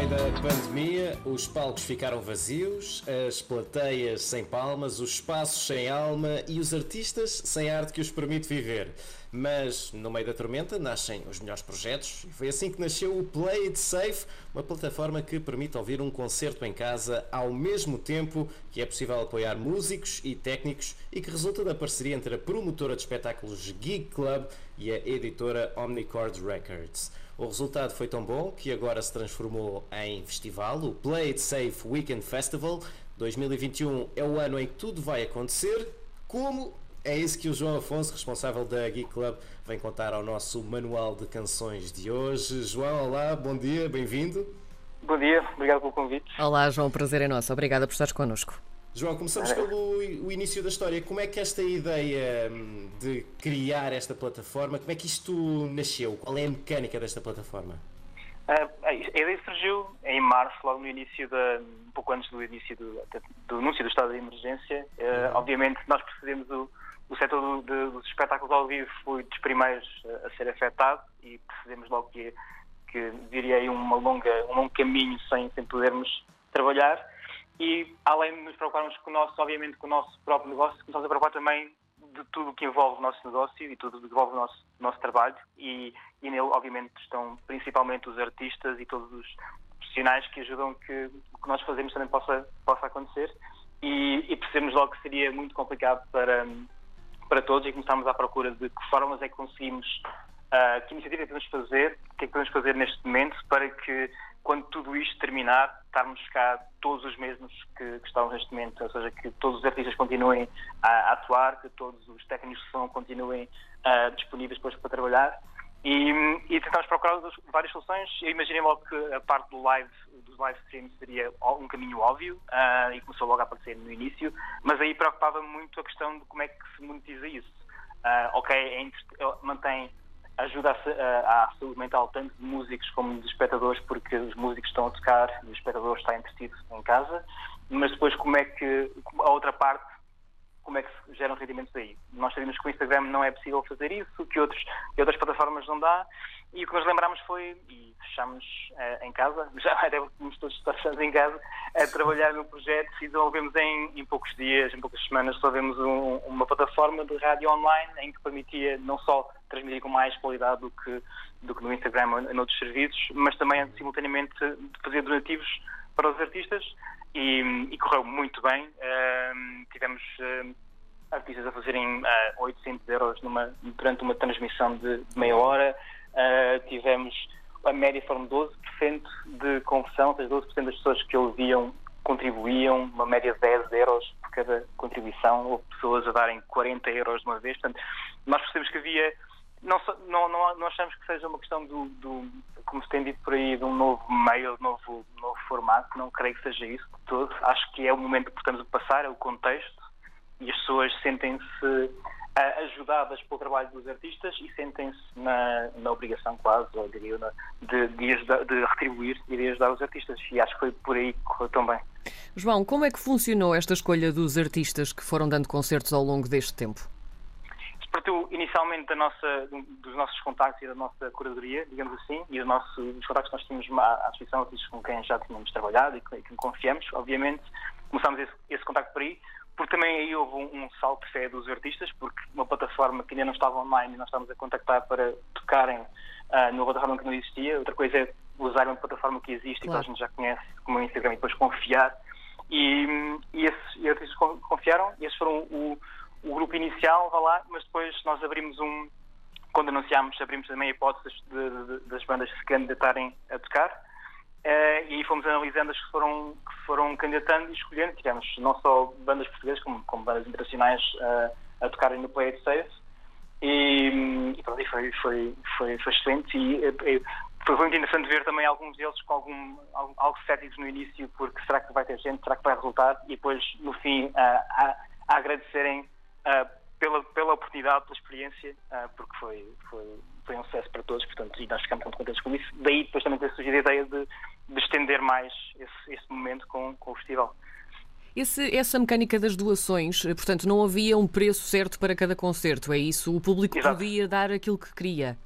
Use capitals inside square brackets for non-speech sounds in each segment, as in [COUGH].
meio da pandemia, os palcos ficaram vazios, as plateias sem palmas, os espaços sem alma e os artistas sem arte que os permite viver. Mas no meio da tormenta nascem os melhores projetos e foi assim que nasceu o Play It Safe, uma plataforma que permite ouvir um concerto em casa ao mesmo tempo que é possível apoiar músicos e técnicos e que resulta da parceria entre a promotora de espetáculos Gig Club e a editora Omnicord Records. O resultado foi tão bom que agora se transformou em festival, o Play It Safe Weekend Festival. 2021 é o ano em que tudo vai acontecer. Como é isso que o João Afonso, responsável da Geek Club, vem contar ao nosso manual de canções de hoje. João, olá, bom dia, bem-vindo. Bom dia, obrigado pelo convite. Olá, João, o prazer é nosso. Obrigada por estares connosco. João, começamos pelo o início da história. Como é que esta ideia hum, de criar esta plataforma, como é que isto nasceu? Qual é a mecânica desta plataforma? Uh, a ideia surgiu em março, logo no início, da, um pouco antes do início do, do anúncio do estado de emergência. Uh, uhum. Obviamente, nós percebemos o, o setor do, de, dos espetáculos ao vivo foi dos primeiros a ser afetado e percebemos logo que, que diria uma longa, um longo caminho sem, sem podermos trabalhar. E além de nos preocuparmos com o nosso, obviamente, com o nosso próprio negócio, começamos a preocupar também de tudo o que envolve o nosso negócio e tudo o que envolve o nosso, nosso trabalho. E, e nele, obviamente, estão principalmente os artistas e todos os profissionais que ajudam que o que nós fazemos também possa, possa acontecer. E, e percebemos logo que seria muito complicado para para todos e começámos à procura de que formas é que conseguimos, uh, que iniciativa é que podemos fazer, o que é que podemos fazer neste momento para que quando tudo isto terminar, estarmos cá todos os mesmos que, que estamos neste momento, ou seja, que todos os artistas continuem a, a atuar, que todos os técnicos de som continuem uh, disponíveis depois para trabalhar e, e tentámos procurar várias soluções. Eu imaginei logo que a parte do live, dos live streams seria um caminho óbvio uh, e começou logo a aparecer no início, mas aí preocupava muito a questão de como é que se monetiza isso. Uh, ok, é, mantém ajuda à, à saúde mental tanto de músicos como de espectadores, porque os músicos estão a tocar e o espectador está entretido em casa, mas depois como é que a outra parte como é que se geram rendimentos aí. Nós sabemos que o Instagram não é possível fazer isso, que, outros, que outras plataformas não dá, e o que nos lembramos foi, e fechamos uh, em casa, [LAUGHS] já devemos todos estar em casa, a trabalhar no projeto. E desenvolvemos em, em poucos dias, em poucas semanas, desenvolvemos um, uma plataforma de rádio online em que permitia não só transmitir com mais qualidade do que, do que no Instagram ou em outros serviços, mas também simultaneamente fazer donativos para os artistas e, e correu muito bem. Uh, tivemos uh, artistas a fazerem uh, ah, 800 euros numa, durante uma transmissão de, meia hora. Uh, tivemos a média foram 12% de conversão, ou seja, 12% das pessoas que ouviam contribuíam, uma média de 10 euros por cada contribuição, houve pessoas a darem 40 euros de uma vez. Portanto, nós percebemos que havia não, não, não, achamos que seja uma questão do, do, como se tem dito por aí, de um novo meio, de um novo, novo formato. Não creio que seja isso de todo. Acho que é o momento que estamos a passar, é o contexto, e as pessoas sentem-se ajudadas pelo trabalho dos artistas e sentem-se na, na, obrigação quase, ou diria, de, de, ajudar, de retribuir e de ajudar os artistas. E acho que foi por aí que correu tão bem. João, como é que funcionou esta escolha dos artistas que foram dando concertos ao longo deste tempo? Inicialmente da nossa, dos nossos contactos e da nossa curadoria, digamos assim, e do nosso, dos contactos que nós tínhamos à associação, com quem já tínhamos trabalhado e que, que confiamos, obviamente. Começámos esse, esse contacto por aí, porque também aí houve um, um salto de fé dos artistas, porque uma plataforma que ainda não estava online e nós estávamos a contactar para tocarem uh, numa plataforma que não existia. Outra coisa é usar uma plataforma que existe claro. e que a gente já conhece, como o Instagram, e depois confiar. E, e esses e artistas confiaram, e esses foram o o grupo inicial, vá lá, mas depois nós abrimos um, quando anunciámos, abrimos também a hipótese das bandas se candidatarem a tocar. Uh, e aí fomos analisando as que foram, que foram candidatando e escolhendo. Tivemos não só bandas portuguesas, como, como bandas internacionais uh, a tocarem no Play It Safe. E, e pronto, foi, foi, foi, foi excelente. E, e, foi muito interessante ver também alguns deles com algum, algum, algo céticos no início, porque será que vai ter gente, será que vai resultar? E depois, no fim, uh, a, a agradecerem uh, pela, pela oportunidade, pela experiência, uh, porque foi, foi, foi um sucesso para todos, portanto, e nós ficamos muito contentes com isso. Daí depois também ter surgido a ideia de, de estender mais esse, esse momento com, com o festival. Esse, essa mecânica das doações, portanto, não havia um preço certo para cada concerto, é isso? O público Exato. podia dar aquilo que queria?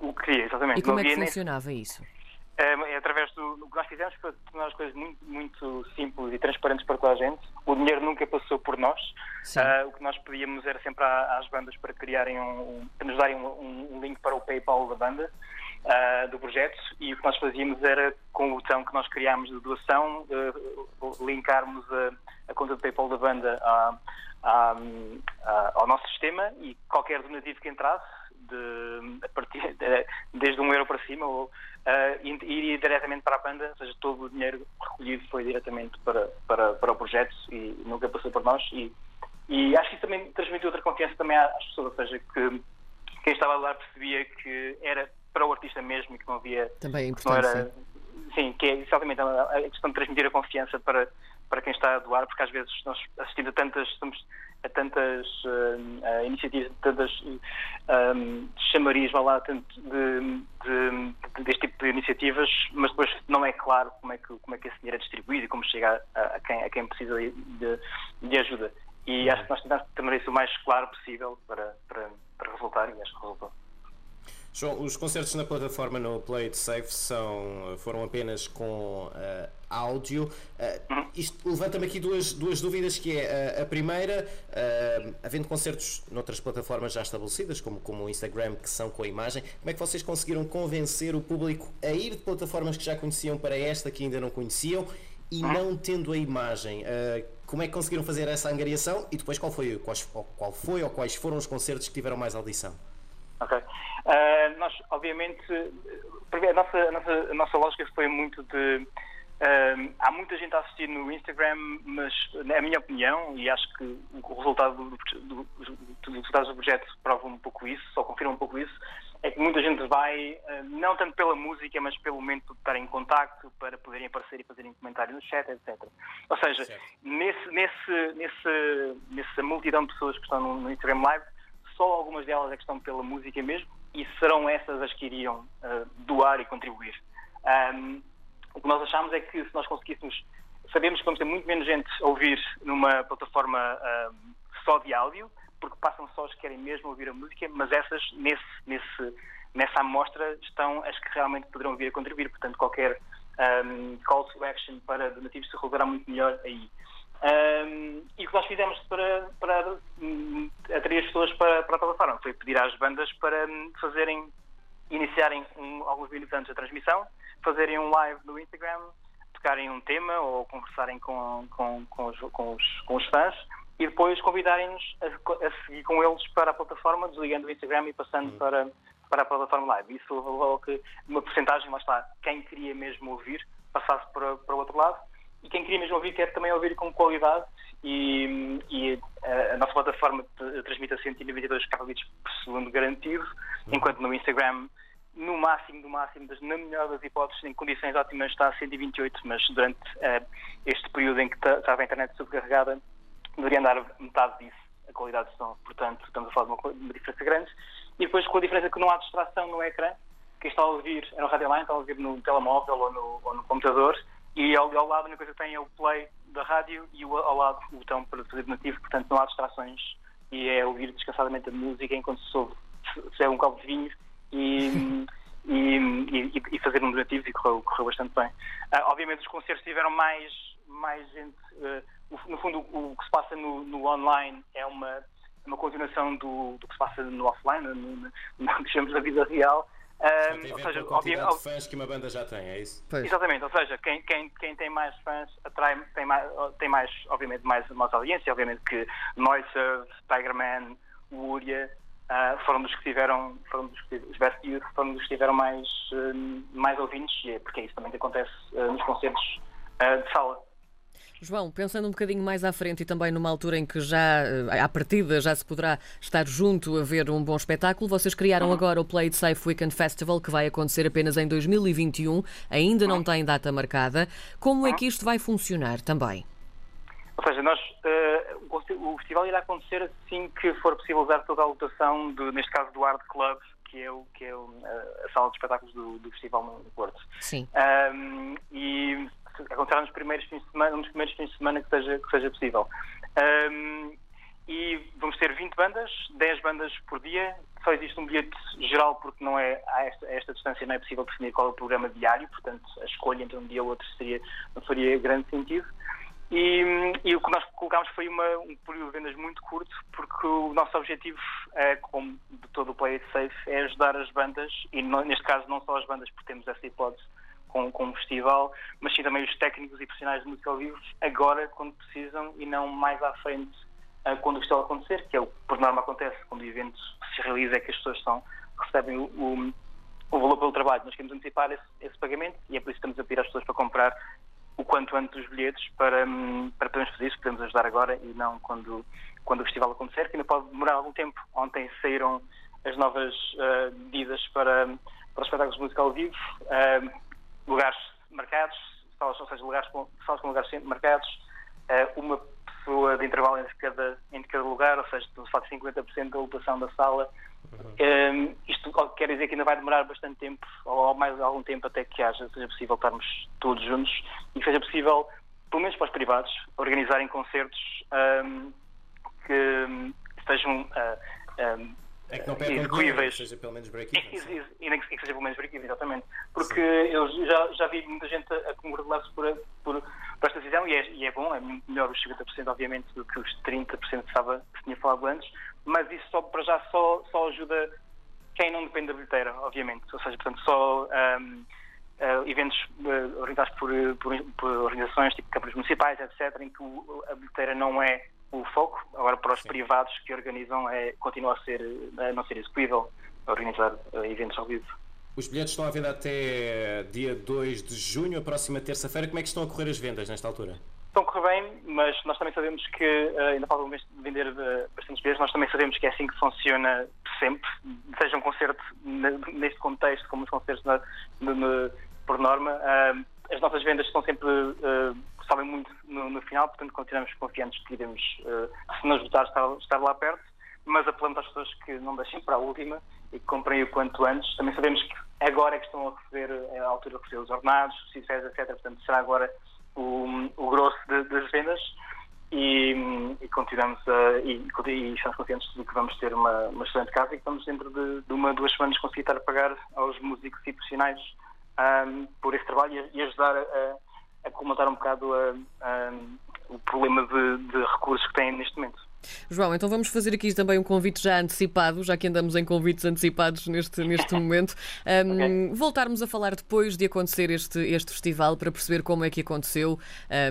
O que queria, exatamente. E como não é que funcionava nem... isso? É, através do. O que nós fizemos foi tornar as coisas muito, muito simples e transparentes para toda a gente. O dinheiro nunca passou por nós. Uh, o que nós pedíamos era sempre às bandas para criarem um, para nos darem um, um, link para o PayPal da banda, uh, do projeto, e o que nós fazíamos era, com o botão que nós criámos de doação, uh, linkarmos a, a, conta de PayPal da banda à, à, ao nosso sistema e qualquer donativo que entrasse, de, a partir de, desde um euro para cima, ou uh, iria diretamente para a banda, ou seja, todo o dinheiro recolhido foi diretamente para, para, para o projeto e nunca passou por nós. E, e acho que isso também transmitiu outra confiança também às pessoas, ou seja, que quem estava lá percebia que era para o artista mesmo e que não havia. Também é importante. Era, sim, que é exatamente a questão de transmitir a confiança para, para quem está a doar, porque às vezes nós assistimos a tantas, estamos a tantas uh, iniciativas, tantas um, chamariz, lá, tanto de, de, deste tipo de iniciativas, mas depois não é claro como é que, como é que esse dinheiro é distribuído e como chega a, a quem, a quem precisa de, de ajuda. E acho que nós tentamos também isso o mais claro possível para, para, para resultar e acho que resultou. João, os concertos na plataforma no Play It Safe são, foram apenas com uh, áudio. Uh, isto levanta-me aqui duas, duas dúvidas, que é uh, a primeira, havendo concertos noutras plataformas já estabelecidas, como, como o Instagram, que são com a imagem, como é que vocês conseguiram convencer o público a ir de plataformas que já conheciam para esta que ainda não conheciam e não tendo a imagem? como é que conseguiram fazer essa angariação e depois qual foi, quais, qual foi ou quais foram os concertos que tiveram mais audição? Ok. Uh, nós, obviamente, a nossa, a nossa, a nossa lógica foi muito de. Uh, há muita gente a assistir no Instagram, mas, na minha opinião, e acho que o resultado do, do, do, resultados do projeto prova um pouco isso, só confirma um pouco isso, é que muita gente vai, uh, não tanto pela música, mas pelo momento de estar em contacto, para poderem aparecer e fazerem comentários no chat, etc. Ou seja, nesse, nesse, nesse, nessa multidão de pessoas que estão no, no Instagram Live, só algumas delas é que estão pela música mesmo e serão essas as que iriam uh, doar e contribuir. Um, o que nós achamos é que se nós conseguíssemos, sabemos que vamos ter muito menos gente a ouvir numa plataforma uh, só de áudio, porque passam só as que querem mesmo ouvir a música, mas essas, nesse, nesse, nessa amostra, estão as que realmente poderão vir a contribuir. Portanto, qualquer um, call to action para donativos se resolverá muito melhor aí. Um, e o que nós fizemos para, para um, atrair as pessoas para, para a plataforma foi pedir às bandas para um, fazerem, iniciarem alguns minutos antes da transmissão, fazerem um live no Instagram, tocarem um tema ou conversarem com, com, com, os, com, os, com os fãs e depois convidarem-nos a, a, seguir com eles para a plataforma, desligando o Instagram e passando uhum. para, para a plataforma live. Isso levou que uma porcentagem, lá está, quem queria mesmo ouvir, passasse para, para o outro lado e quem queria mesmo ouvir quer também ouvir com qualidade e, e a, a, nossa plataforma transmite a 192 kbps por segundo garantido, enquanto no Instagram no máximo do máximo, na melhor das hipóteses, em condições ótimas está a 128, mas durante uh, este período em que estava a internet subcarregada, deveria andar metade disso, a qualidade de som. Portanto, estamos a falar de uma, uma, diferença grande. E depois com a diferença que não há distração no ecrã, quem está a ouvir é no radio line, está a ouvir no telemóvel ou no, ou no computador, e ao, ao lado a única coisa que tem é o play da rádio e o, ao lado o botão para fazer donativo, portanto não há distrações e é ouvir descansadamente a música enquanto se ouve se é um copo de vinho [LAUGHS] e, e, e, e, fazer um donativo e correu, correu bastante bem. Uh, obviamente os concertos tiveram mais, mais gente, uh, no fundo o, o, que se passa no, no online é uma, uma continuação do, do, que se passa no offline, no, no, no chamamos da vida real, um, ou seja, obviamente, de fãs que uma banda já tem, é isso? Pois. Exatamente, ou seja, quem, quem, quem tem mais fãs atrai, tem mais, tem mais obviamente, mais, mais audiência, obviamente que Noiserve, Tigerman, Uria uh, foram dos que tiveram, foram dos que, os Best Youth foram dos que tiveram mais, uh, mais ouvintes, é porque é isso também que acontece uh, nos concertos de sala. João, pensando um bocadinho mais à frente e também numa altura em que já, eh, à partida, já se poderá estar junto a ver um bom espetáculo, vocês criaram uhum. agora o Play It Safe Weekend Festival, que vai acontecer apenas em 2021, ainda não uhum. tem data marcada. Como é uhum. que isto vai funcionar também? Ou seja, nós, uh, o festival irá acontecer assim que for possível usar toda a lotação, do, neste caso do Art Club, que é, o, que é o, a sala de espetáculos do, do festival no Porto. Sim. Um, e acontecerá nos primeiros fins de semana, nos primeiros fins de semana que seja, que seja possível. Um, e vamos ter 20 bandas, 10 bandas por dia. Só existe um bilhete geral porque não é a esta, a esta distância não é possível definir qual é o programa diário, portanto a escolha entre um dia ou outro seria, não faria grande sentido. E, e, o que nós colocámos foi uma, um período de vendas muito curto, porque o nosso objetivo, é, como de todo o Play It Safe, é ajudar as bandas, e no, neste caso não só as bandas, porque temos essa hipótese com, com o festival, mas sim também os técnicos e profissionais de música ao vivo, agora, quando precisam, e não mais à frente, uh, quando o festival acontecer, que é o que por norma acontece quando o evento se realiza, é que as pessoas são, recebem o, o, o valor pelo trabalho. Nós queremos antecipar esse, esse pagamento e é por isso que estamos a pedir às pessoas para comprar o quanto antes os bilhetes para, hum, para podermos fazer isso, podemos ajudar agora e não quando, quando o festival acontecer, que ainda pode demorar algum tempo. Ontem saíram as novas uh, medidas para, para os espetáculos de música ao vivo, uh, lugares marcados, salas, ou seja, lugares com, salas com lugares marcados, uh, uma pessoa de intervalo entre cada, entre cada lugar, ou seja, se faz 50% da ocupação da sala. Uhum. Um, isto quer dizer que ainda vai demorar bastante tempo, ou mais algum tempo, até que haja, seja possível estarmos todos juntos e seja possível, pelo menos para os privados, organizarem concertos um, que estejam uh, um, é que não execuíveis. seja pelo menos break-even. E, que seja pelo menos break-even, exatamente. Porque Sim. eu já, já vi muita gente a, congratular-se por, por, por, esta decisão e é, e é bom, é melhor os 50% obviamente do que os 30% que, estava, que se tinha falado antes, mas isso só, para já só, só ajuda quem não depende da bilheteira, obviamente. Ou seja, portanto, só um, uh, eventos uh, orientados por, por, por, organizações tipo câmaras municipais, etc., em que o, a bilheteira não é o foco. Agora, para os Sim. privados que organizam, é, continua a, ser, a não ser execuível organizar uh, eventos ao vivo. Os bilhetes estão à venda até dia 2 de junho, a próxima terça-feira. Como é que estão a correr as vendas nesta altura? Estão a correr bem, mas nós também sabemos que, uh, ainda falta um mês de vender uh, bastantes vezes, nós também sabemos que é assim que funciona sempre, seja um concerto neste contexto, como os concertos na, por norma. As nossas vendas estão sempre, sobem muito no, no, final, portanto continuamos confiantes que iremos, se nos votar, estar, estar lá perto, mas apelamos às pessoas que não deixem para a última e que comprem o quanto antes. Também sabemos que agora é que estão a receber, a altura de receber os ordenados, os etc. Portanto, será agora o, o grosso de, das vendas e, e continuamos a, e, e, estamos confiantes de que vamos ter uma, uma excelente casa e que vamos dentro de, de uma duas semanas conseguir estar a pagar aos músicos e profissionais um, por esse trabalho e, e ajudar a, a comentar um bocado a, a, o problema de, de recursos que têm neste momento. João, então vamos fazer aqui também um convite já antecipado, já que andamos em convites antecipados neste, neste momento. Um, okay. Voltarmos a falar depois de acontecer este, este festival para perceber como é que aconteceu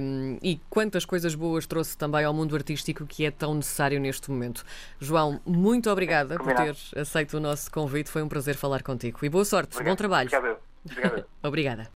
um, e quantas coisas boas trouxe também ao mundo artístico que é tão necessário neste momento. João, muito obrigada por ter aceito o nosso convite. Foi um prazer falar contigo e boa sorte, Obrigado. bom trabalho. Obrigado. Obrigado. [LAUGHS] Obrigada.